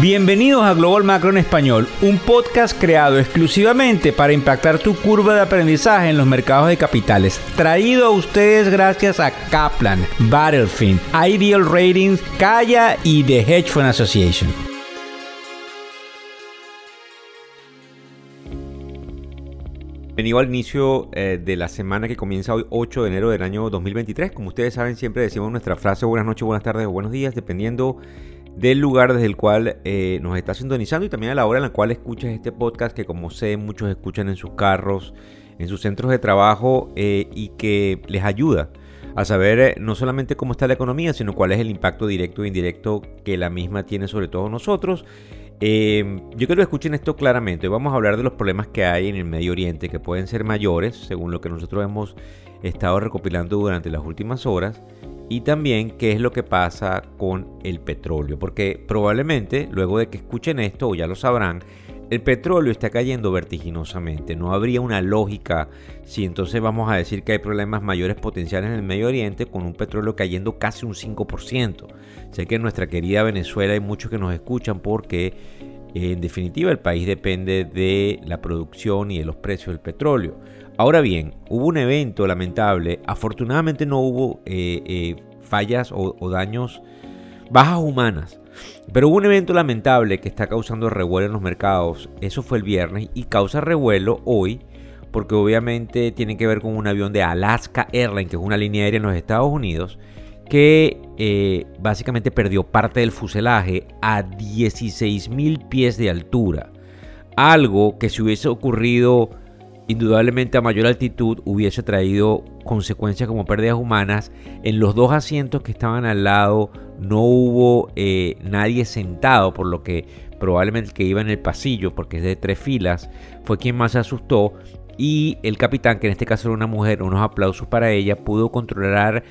Bienvenidos a Global Macro en Español, un podcast creado exclusivamente para impactar tu curva de aprendizaje en los mercados de capitales. Traído a ustedes gracias a Kaplan, Battlefield, Ideal Ratings, Kaya y The Hedge Fund Association. Bienvenido al inicio eh, de la semana que comienza hoy 8 de enero del año 2023. Como ustedes saben, siempre decimos nuestra frase buenas noches, buenas tardes o buenos días, dependiendo del lugar desde el cual eh, nos está sintonizando y también a la hora en la cual escuchas este podcast que como sé muchos escuchan en sus carros, en sus centros de trabajo eh, y que les ayuda a saber eh, no solamente cómo está la economía, sino cuál es el impacto directo e indirecto que la misma tiene sobre todos nosotros. Yo quiero que escuchen esto claramente. Hoy vamos a hablar de los problemas que hay en el Medio Oriente, que pueden ser mayores, según lo que nosotros hemos estado recopilando durante las últimas horas y también qué es lo que pasa con el petróleo, porque probablemente luego de que escuchen esto, o ya lo sabrán, el petróleo está cayendo vertiginosamente. No habría una lógica si entonces vamos a decir que hay problemas mayores potenciales en el Medio Oriente con un petróleo cayendo casi un 5%. Sé que en nuestra querida Venezuela hay muchos que nos escuchan porque en definitiva el país depende de la producción y de los precios del petróleo. Ahora bien, hubo un evento lamentable, afortunadamente no hubo eh, eh, fallas o, daños, bajas humanas, pero hubo un evento lamentable que está causando revuelo en los mercados, eso fue el viernes y causa revuelo hoy porque obviamente tiene que ver con un avión de Alaska Airlines, que es una línea aérea en los Estados Unidos, que eh, básicamente perdió parte del fuselaje a 16.000 pies de altura. Algo que si hubiese ocurrido indudablemente a mayor altitud hubiese traído consecuencias como pérdidas humanas. En los dos asientos que estaban al lado no hubo eh, nadie sentado, por lo que probablemente el que iba en el pasillo, porque es de tres filas, fue quien más se asustó. Y el capitán, que en este caso era una mujer, unos aplausos para ella, pudo controlar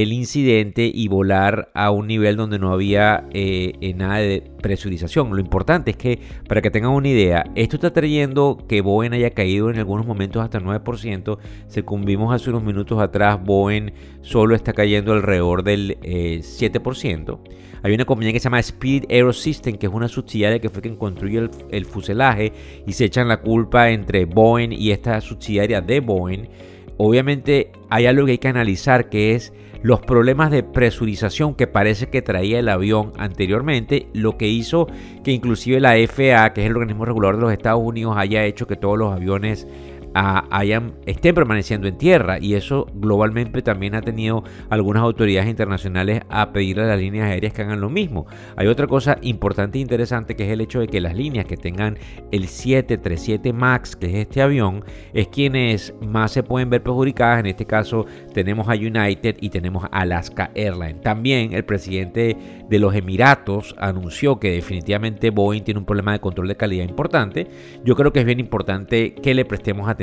el incidente y volar a un nivel donde no había eh, eh, nada de presurización. Lo importante es que, para que tengan una idea, esto está trayendo que Boeing haya caído en algunos momentos hasta el 9%. Según vimos hace unos minutos atrás, Boeing solo está cayendo alrededor del 7%. Eh, Hay una compañía que se llama Speed Aerosystem, que es una subsidiaria que fue quien construyó el, el fuselaje y se echan la culpa entre Boeing y esta subsidiaria de Boeing. Obviamente hay algo que hay que analizar que es los problemas de presurización que parece que traía el avión anteriormente, lo que hizo que inclusive la FAA, que es el organismo regulador de los Estados Unidos, haya hecho que todos los aviones hayan, estén permaneciendo en tierra y eso globalmente también ha tenido algunas autoridades internacionales a pedirle a las líneas aéreas que hagan lo mismo. Hay otra cosa importante e interesante que es el hecho de que las líneas que tengan el 737 MAX, que es este avión, es quienes más se pueden ver perjudicadas. En este caso tenemos a United y tenemos a Alaska Airlines. También el presidente de los Emiratos anunció que definitivamente Boeing tiene un problema de control de calidad importante. Yo creo que es bien importante que le prestemos atención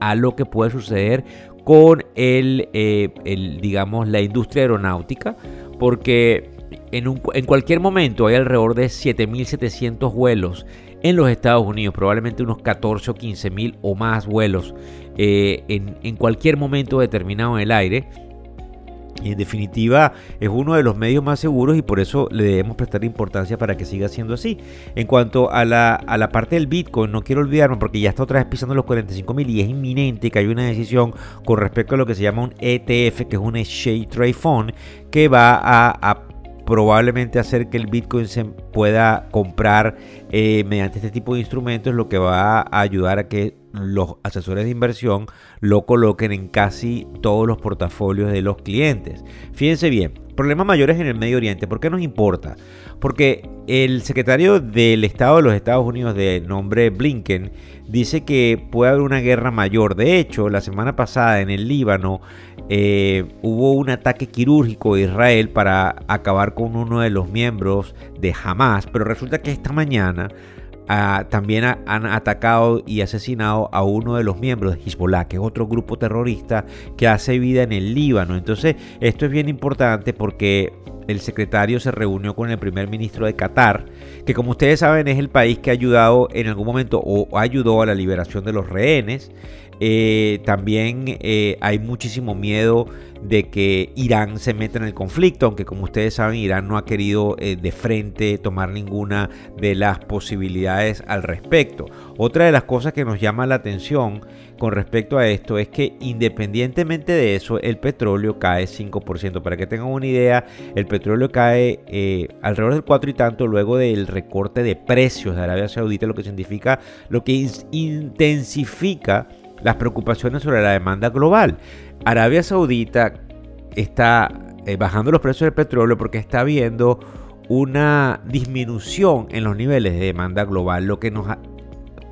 a lo que puede suceder con el, eh, el digamos, la industria aeronáutica, porque en, un, en, cualquier momento hay alrededor de 7.700 vuelos en los Estados Unidos, probablemente unos 14 o 15.000 o más vuelos eh, en, en, cualquier momento determinado en el aire. Y en definitiva es uno de los medios más seguros y por eso le debemos prestar importancia para que siga siendo así. En cuanto a la, a la parte del Bitcoin, no quiero olvidarme porque ya está otra vez pisando los 45 mil y es inminente que hay una decisión con respecto a lo que se llama un ETF, que es un Exchange Trade Fund, que va a, probablemente hacer que el Bitcoin se pueda comprar eh, mediante este tipo de instrumentos, lo que va a ayudar a que los asesores de inversión lo coloquen en casi todos los portafolios de los clientes. Fíjense bien, problemas mayores en el Medio Oriente. ¿Por qué nos importa? Porque el secretario del Estado de los Estados Unidos de nombre Blinken dice que puede haber una guerra mayor. De hecho, la semana pasada en el Líbano eh, hubo un ataque quirúrgico de Israel para acabar con uno de los miembros de Hamas, pero resulta que esta mañana también han atacado y asesinado a uno de los miembros de Hezbollah, que es otro grupo terrorista que hace vida en el Líbano. Entonces, esto es bien importante porque el secretario se reunió con el primer ministro de Qatar, que como ustedes saben es el país que ha ayudado en algún momento o ayudó a la liberación de los rehenes. Eh, también eh, hay muchísimo miedo de que Irán se meta en el conflicto, aunque como ustedes saben Irán no ha querido eh, de frente tomar ninguna de las posibilidades al respecto. Otra de las cosas que nos llama la atención con respecto a esto es que independientemente de eso el petróleo cae 5%. Para que tengan una idea, el petróleo cae alrededor del 4 y tanto luego del recorte de precios de Arabia Saudita, lo que significa, lo que intensifica las preocupaciones sobre la demanda global. Arabia Saudita está eh, bajando los precios del petróleo porque está viendo una disminución en los niveles de demanda global, lo que nos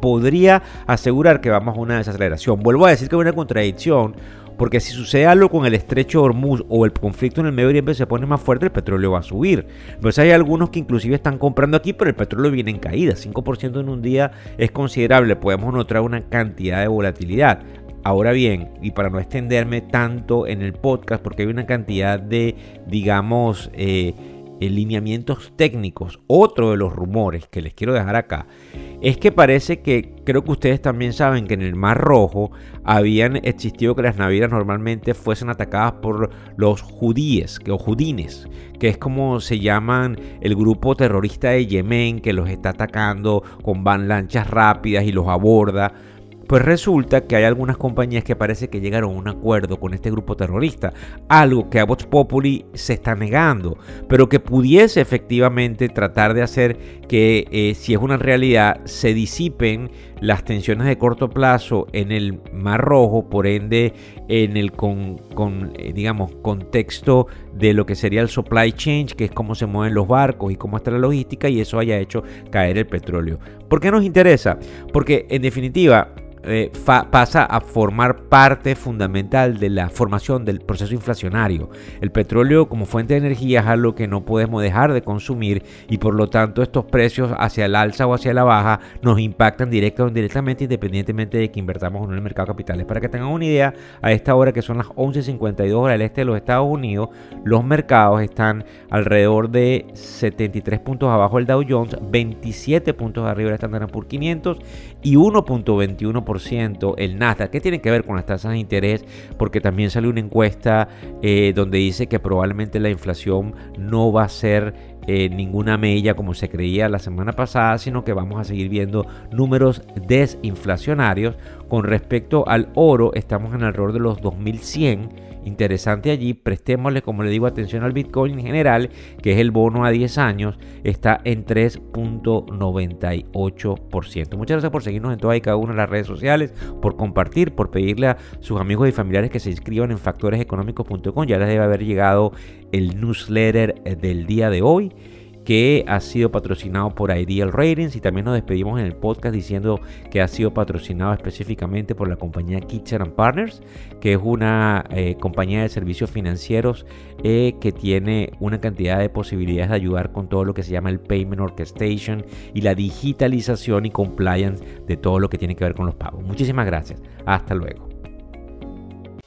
podría asegurar que vamos a una desaceleración. Vuelvo a decir que hay una contradicción, porque si sucede algo con el estrecho Hormuz o el conflicto en el Medio Oriente se pone más fuerte, el petróleo va a subir. Entonces hay algunos que inclusive están comprando aquí, pero el petróleo viene en caída. 5% en un día es considerable. Podemos notar una cantidad de volatilidad. Ahora bien, y para no extenderme tanto en el podcast, porque hay una cantidad de, digamos, eh, lineamientos técnicos, otro de los rumores que les quiero dejar acá, es que parece que, creo que ustedes también saben que en el Mar Rojo habían existido que las navieras normalmente fuesen atacadas por los judíes o judines, que es como se llaman el grupo terrorista de Yemen que los está atacando con van lanchas rápidas y los aborda. Pues resulta que hay algunas compañías que parece que llegaron a un acuerdo con este grupo terrorista, algo que a Vox Populi se está negando, pero que pudiese efectivamente tratar de hacer que, eh, si es una realidad, se disipen las tensiones de corto plazo en el Mar Rojo, por ende en el con, eh, digamos contexto de lo que sería el supply chain, que es cómo se mueven los barcos y cómo está la logística y eso haya hecho caer el petróleo. ¿Por qué nos interesa? Porque en definitiva eh, pasa a formar parte fundamental de la formación del proceso inflacionario. El petróleo como fuente de energía es algo que no podemos dejar de consumir y por lo tanto estos precios hacia el alza o hacia la baja nos impactan directa o indirectamente independientemente de que invertamos o no en el mercado de capitales. Para que tengan una idea, a esta hora que son las 11.52 horas del este de los Estados Unidos, los mercados están alrededor de 73 puntos abajo del Dow Jones, 27 puntos arriba del Standard Poor's 500 y 1.21% el Nasdaq. ¿Qué tiene que ver con las tasas de interés? Porque también salió una encuesta eh, donde dice que probablemente la inflación no va a ser eh, ninguna mella como se creía la semana pasada, sino que vamos a seguir viendo números desinflacionarios. Con respecto al oro, estamos en alrededor de los 2100 interesante allí, prestémosle, como le digo, atención al Bitcoin en general, que es el bono a 10 años, está en 3.98%. Muchas gracias por seguirnos en todas y cada una de las redes sociales, por compartir, por pedirle a sus amigos y familiares que se inscriban en factoreseconómicos.com. Ya les debe haber llegado el newsletter del día de hoy que ha sido patrocinado por Ideal Ratings y también nos despedimos en el podcast diciendo que ha sido patrocinado específicamente por la compañía Kitchen Partners, que es una eh, compañía de servicios financieros eh, que tiene una cantidad de posibilidades de ayudar con todo lo que se llama el Payment Orchestration y la digitalización y compliance de todo lo que tiene que ver con los pagos. Muchísimas gracias. Hasta luego.